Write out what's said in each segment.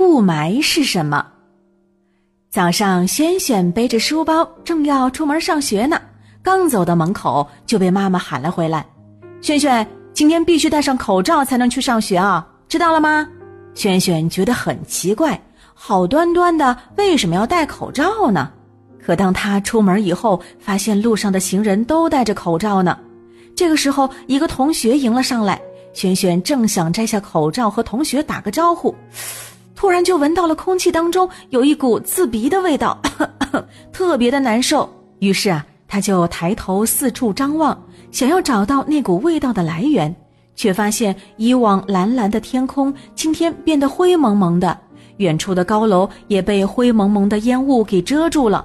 雾霾是什么？早上，轩轩背着书包正要出门上学呢，刚走到门口就被妈妈喊了回来：“轩轩，今天必须戴上口罩才能去上学啊，知道了吗？”轩轩觉得很奇怪，好端端的为什么要戴口罩呢？可当他出门以后，发现路上的行人都戴着口罩呢。这个时候，一个同学迎了上来，轩轩正想摘下口罩和同学打个招呼，突然就闻到了空气当中有一股刺鼻的味道，特别的难受。于是啊，他就抬头四处张望，想要找到那股味道的来源，却发现以往蓝蓝的天空今天变得灰蒙蒙的，远处的高楼也被灰蒙蒙的烟雾给遮住了。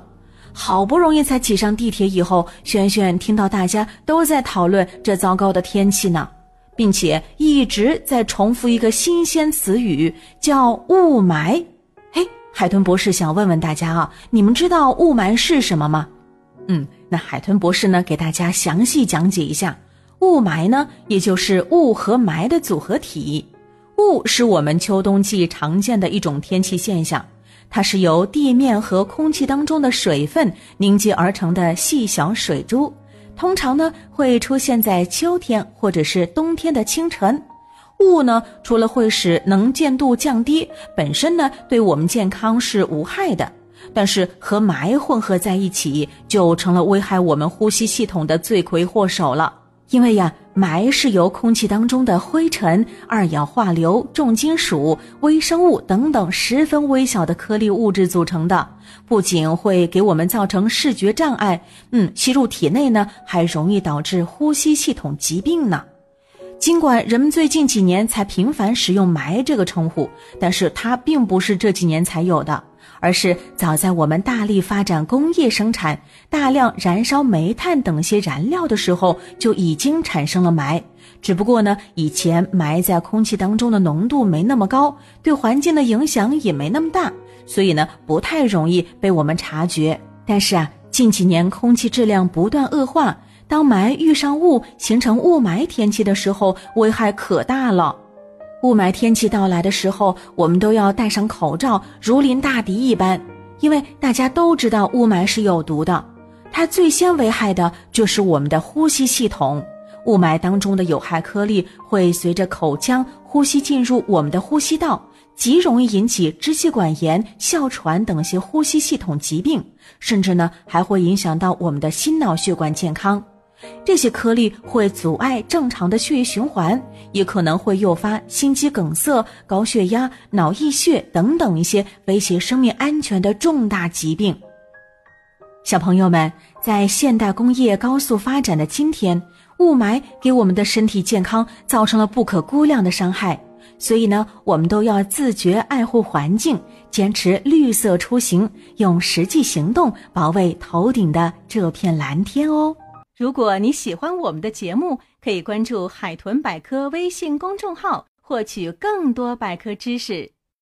好不容易才挤上地铁以后，轩轩听到大家都在讨论这糟糕的天气呢，并且一直在重复一个新鲜词语，叫雾霾。嘿，海豚博士想问问大家啊，你们知道雾霾是什么吗？嗯，那海豚博士呢，给大家详细讲解一下，雾霾呢，也就是雾和霾的组合体。雾是我们秋冬季常见的一种天气现象。它是由地面和空气当中的水分凝结而成的细小水珠，通常呢会出现在秋天或者是冬天的清晨。雾呢，除了会使能见度降低，本身呢对我们健康是无害的，但是和霾混合在一起，就成了危害我们呼吸系统的罪魁祸首了。因为呀，霾是由空气当中的灰尘、二氧化硫、重金属、微生物等等十分微小的颗粒物质组成的，不仅会给我们造成视觉障碍，嗯，吸入体内呢，还容易导致呼吸系统疾病呢。尽管人们最近几年才频繁使用“霾”这个称呼，但是它并不是这几年才有的。而是早在我们大力发展工业生产、大量燃烧煤炭等些燃料的时候，就已经产生了霾。只不过呢，以前霾在空气当中的浓度没那么高，对环境的影响也没那么大，所以呢，不太容易被我们察觉。但是啊，近几年空气质量不断恶化，当霾遇上雾，形成雾霾天气的时候，危害可大了。雾霾天气到来的时候，我们都要戴上口罩，如临大敌一般。因为大家都知道雾霾是有毒的，它最先危害的就是我们的呼吸系统。雾霾当中的有害颗粒会随着口腔呼吸进入我们的呼吸道，极容易引起支气管炎、哮喘等些呼吸系统疾病，甚至呢还会影响到我们的心脑血管健康。这些颗粒会阻碍正常的血液循环，也可能会诱发心肌梗塞、高血压、脑溢血等等一些威胁生命安全的重大疾病。小朋友们，在现代工业高速发展的今天，雾霾给我们的身体健康造成了不可估量的伤害，所以呢，我们都要自觉爱护环境，坚持绿色出行，用实际行动保卫头顶的这片蓝天哦。如果你喜欢我们的节目，可以关注“海豚百科”微信公众号，获取更多百科知识。